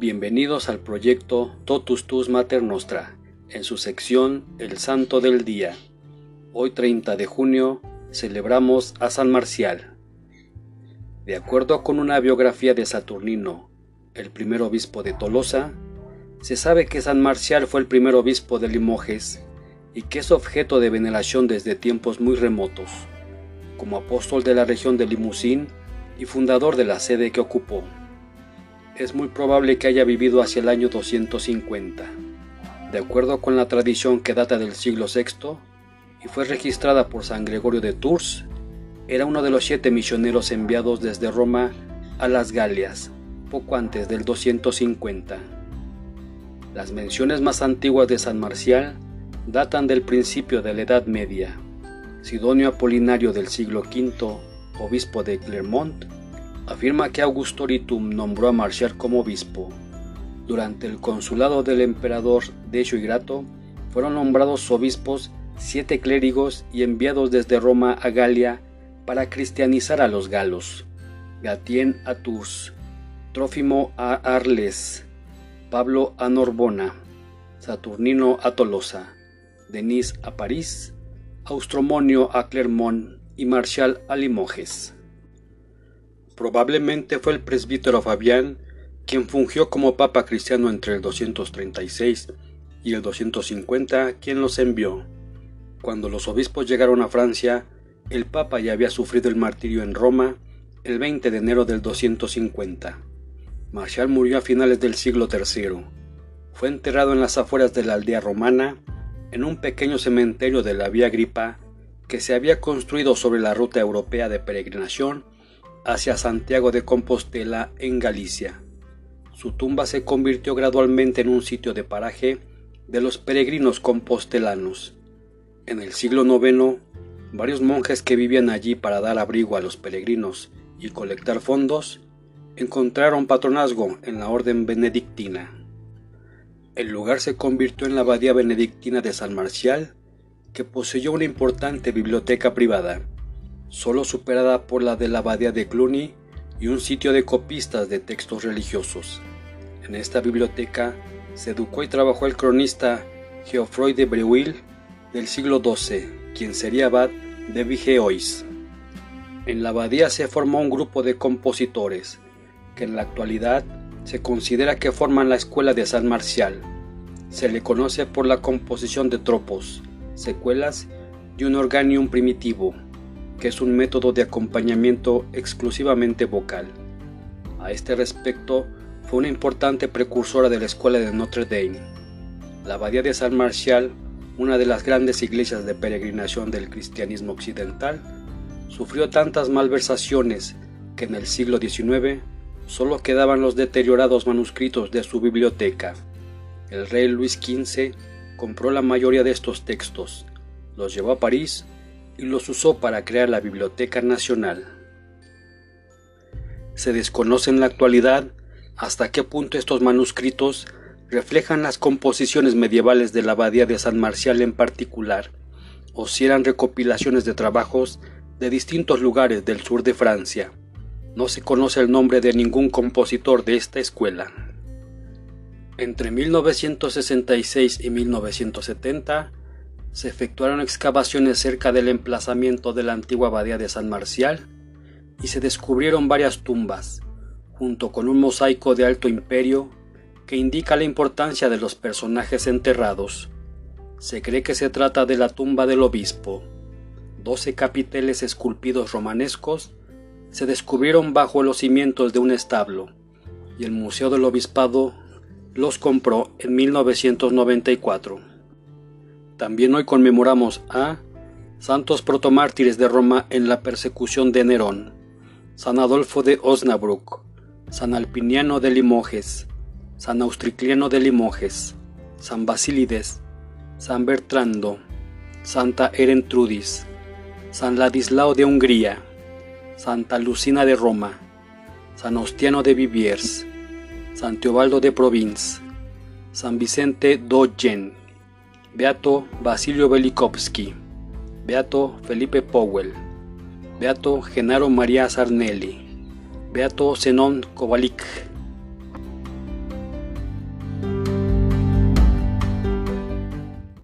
Bienvenidos al proyecto Totus Tus Mater Nostra, en su sección El Santo del Día. Hoy 30 de junio celebramos a San Marcial. De acuerdo con una biografía de Saturnino, el primer obispo de Tolosa, se sabe que San Marcial fue el primer obispo de Limoges y que es objeto de veneración desde tiempos muy remotos, como apóstol de la región de Limousin y fundador de la sede que ocupó. Es muy probable que haya vivido hacia el año 250, de acuerdo con la tradición que data del siglo VI y fue registrada por San Gregorio de Tours, era uno de los siete misioneros enviados desde Roma a las Galias, poco antes del 250. Las menciones más antiguas de San Marcial datan del principio de la Edad Media. Sidonio Apolinario del siglo V, obispo de Clermont, afirma que Augusto Ritum nombró a Marcial como obispo. Durante el consulado del emperador Decio Grato, fueron nombrados obispos siete clérigos y enviados desde Roma a Galia para cristianizar a los galos. Gatien a Tours, Trófimo a. Arles, Pablo a. Norbona, Saturnino a. Tolosa, Denis a. París, Austromonio a. Clermont y Marcial a. Limoges. Probablemente fue el presbítero Fabián quien fungió como papa cristiano entre el 236 y el 250 quien los envió. Cuando los obispos llegaron a Francia, el Papa ya había sufrido el martirio en Roma el 20 de enero del 250. Marcial murió a finales del siglo III. Fue enterrado en las afueras de la aldea romana, en un pequeño cementerio de la Vía Gripa que se había construido sobre la ruta europea de peregrinación hacia Santiago de Compostela en Galicia. Su tumba se convirtió gradualmente en un sitio de paraje de los peregrinos compostelanos. En el siglo IX, varios monjes que vivían allí para dar abrigo a los peregrinos y colectar fondos, encontraron patronazgo en la orden benedictina. El lugar se convirtió en la abadía benedictina de San Marcial, que poseyó una importante biblioteca privada, solo superada por la de la abadía de Cluny y un sitio de copistas de textos religiosos. En esta biblioteca se educó y trabajó el cronista Geoffroy de Breuil del siglo XII, quien sería abad de Vigeois. En la abadía se formó un grupo de compositores, que en la actualidad se considera que forman la escuela de San Marcial. Se le conoce por la composición de tropos, secuelas y un organium primitivo, que es un método de acompañamiento exclusivamente vocal. A este respecto, fue una importante precursora de la escuela de Notre Dame. La abadía de San Marcial una de las grandes iglesias de peregrinación del cristianismo occidental, sufrió tantas malversaciones que en el siglo XIX solo quedaban los deteriorados manuscritos de su biblioteca. El rey Luis XV compró la mayoría de estos textos, los llevó a París y los usó para crear la Biblioteca Nacional. Se desconoce en la actualidad hasta qué punto estos manuscritos reflejan las composiciones medievales de la abadía de San Marcial en particular, o si eran recopilaciones de trabajos de distintos lugares del sur de Francia. No se conoce el nombre de ningún compositor de esta escuela. Entre 1966 y 1970 se efectuaron excavaciones cerca del emplazamiento de la antigua abadía de San Marcial y se descubrieron varias tumbas, junto con un mosaico de alto imperio que indica la importancia de los personajes enterrados. Se cree que se trata de la tumba del obispo. Doce capiteles esculpidos romanescos se descubrieron bajo los cimientos de un establo, y el Museo del Obispado los compró en 1994. También hoy conmemoramos a santos protomártires de Roma en la persecución de Nerón, San Adolfo de Osnabrück, San Alpiniano de Limoges, San Austricliano de Limoges, San Basílides, San Bertrando, Santa Erentrudis, San Ladislao de Hungría, Santa Lucina de Roma, San Ostiano de Viviers, San Teobaldo de Provins, San Vicente Dogen, Beato Basilio Velikovsky, Beato Felipe Powell, Beato Genaro María Sarnelli, Beato Zenón Kovalik,